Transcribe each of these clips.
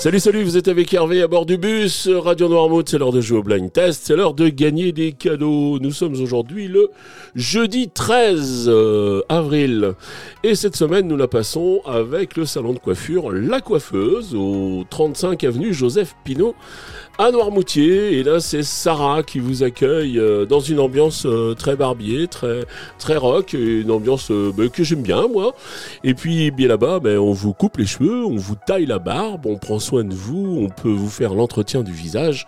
Salut, salut, vous êtes avec Hervé à bord du bus Radio Noirmouth, c'est l'heure de jouer au blind test, c'est l'heure de gagner des cadeaux. Nous sommes aujourd'hui le jeudi 13 euh, avril et cette semaine nous la passons avec le salon de coiffure La Coiffeuse au 35 avenue Joseph Pinault à Noirmoutier. Et là, c'est Sarah qui vous accueille euh, dans une ambiance euh, très barbier, très, rock, une ambiance bah, que j'aime bien, moi. Et puis, bien là-bas, ben, on vous coupe les cheveux, on vous taille la barbe, on prend de vous, on peut vous faire l'entretien du visage.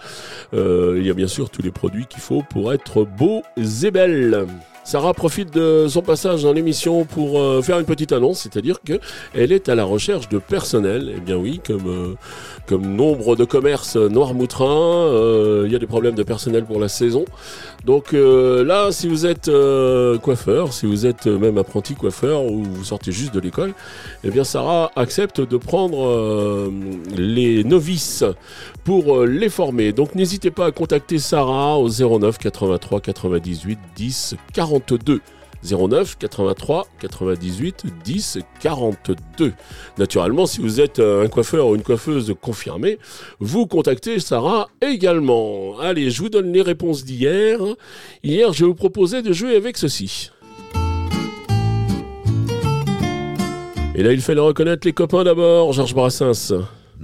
il y a bien sûr tous les produits qu'il faut pour être beau et belle. Sarah profite de son passage dans l'émission pour euh, faire une petite annonce, c'est-à-dire qu'elle est à la recherche de personnel. Eh bien oui, comme, euh, nombre de commerces noirmoutrins, euh, il y a des problèmes de personnel pour la saison. Donc là, si vous êtes coiffeur, si vous êtes même apprenti coiffeur ou vous sortez juste de l'école, eh bien Sarah accepte de prendre les novices pour les former. Donc n'hésitez pas à contacter Sarah au 09 83 98 10 40. 42 09 83 98 10 42. Naturellement, si vous êtes un coiffeur ou une coiffeuse confirmée, vous contactez Sarah également. Allez, je vous donne les réponses d'hier. Hier, je vous proposais de jouer avec ceci. Et là, il fallait reconnaître les copains d'abord, Georges Brassens.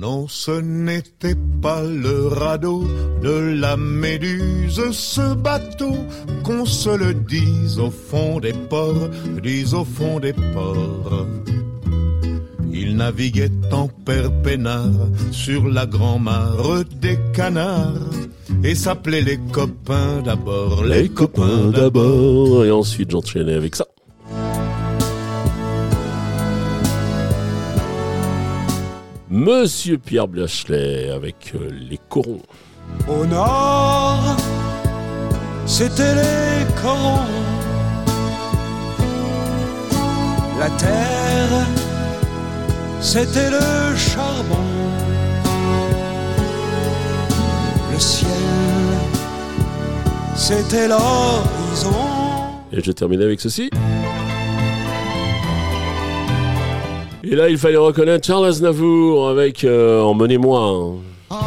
Non, ce n'était pas le radeau de la méduse, ce bateau, qu'on se le dise au fond des ports, dise au fond des ports. Il naviguait en père sur la grand-mare des canards et s'appelait les copains d'abord, les, copains d'abord. Et ensuite j'enchaînais avec ça. Monsieur Pierre Blachelet avec euh, les corons. Au nord, c'était les corons. La terre, c'était le charbon. Le ciel, c'était l'horizon. Et je termine avec ceci. Et là, il fallait reconnaître Charles Aznavour avec euh, Emmenez-moi. Emmenez-moi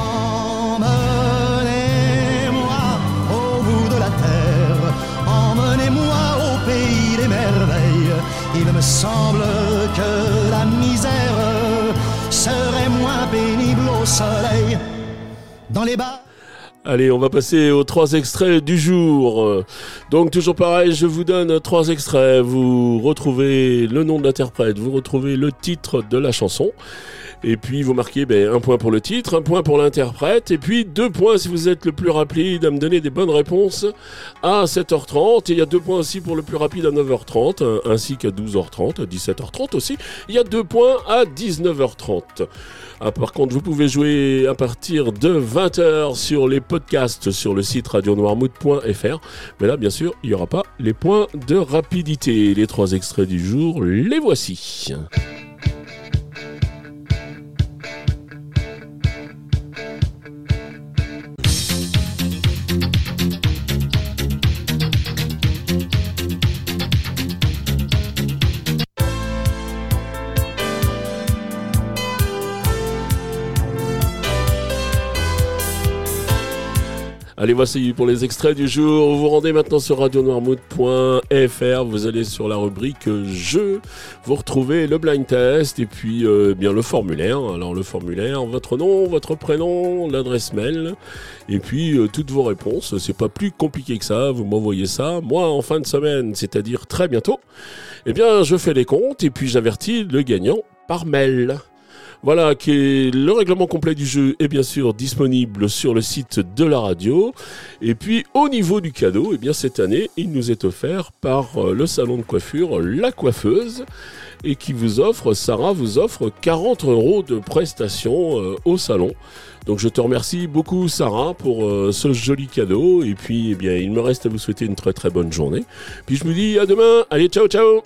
au bout de la terre, emmenez-moi au pays des merveilles. Il me semble que la misère serait moins pénible au soleil. Dans les bas. Allez, on va passer aux trois extraits du jour. Donc toujours pareil, je vous donne trois extraits. Vous retrouvez le nom de l'interprète, vous retrouvez le titre de la chanson. Et puis vous marquez ben, un point pour le titre, un point pour l'interprète, et puis deux points si vous êtes le plus rapide à me donner des bonnes réponses à 7h30. Et il y a deux points aussi pour le plus rapide à 9h30, ainsi qu'à 12h30, à 17h30 aussi. Il y a deux points à 19h30. Ah, par contre, vous pouvez jouer à partir de 20h sur les podcasts sur le site radionoirmout.fr. Mais là, bien sûr, il n'y aura pas les points de rapidité. Les trois extraits du jour, les voici. Allez, voici pour les extraits du jour. Vous vous rendez maintenant sur radionoirmout.fr. Vous allez sur la rubrique jeux. Vous retrouvez le blind test et puis euh, bien le formulaire. Alors le formulaire, votre nom, votre prénom, l'adresse mail et puis euh, toutes vos réponses. C'est pas plus compliqué que ça. Vous m'envoyez ça. Moi, en fin de semaine, c'est-à-dire très bientôt, eh bien, je fais les comptes et puis j'avertis le gagnant par mail. Voilà, qui le règlement complet du jeu est bien sûr disponible sur le site de la radio. Et puis au niveau du cadeau, eh bien cette année, il nous est offert par euh, le salon de coiffure La Coiffeuse et qui vous offre, Sarah vous offre 40 euros de prestations euh, au salon. Donc je te remercie beaucoup Sarah pour euh, ce joli cadeau et puis eh bien il me reste à vous souhaiter une très très bonne journée. Puis je me dis à demain, allez ciao ciao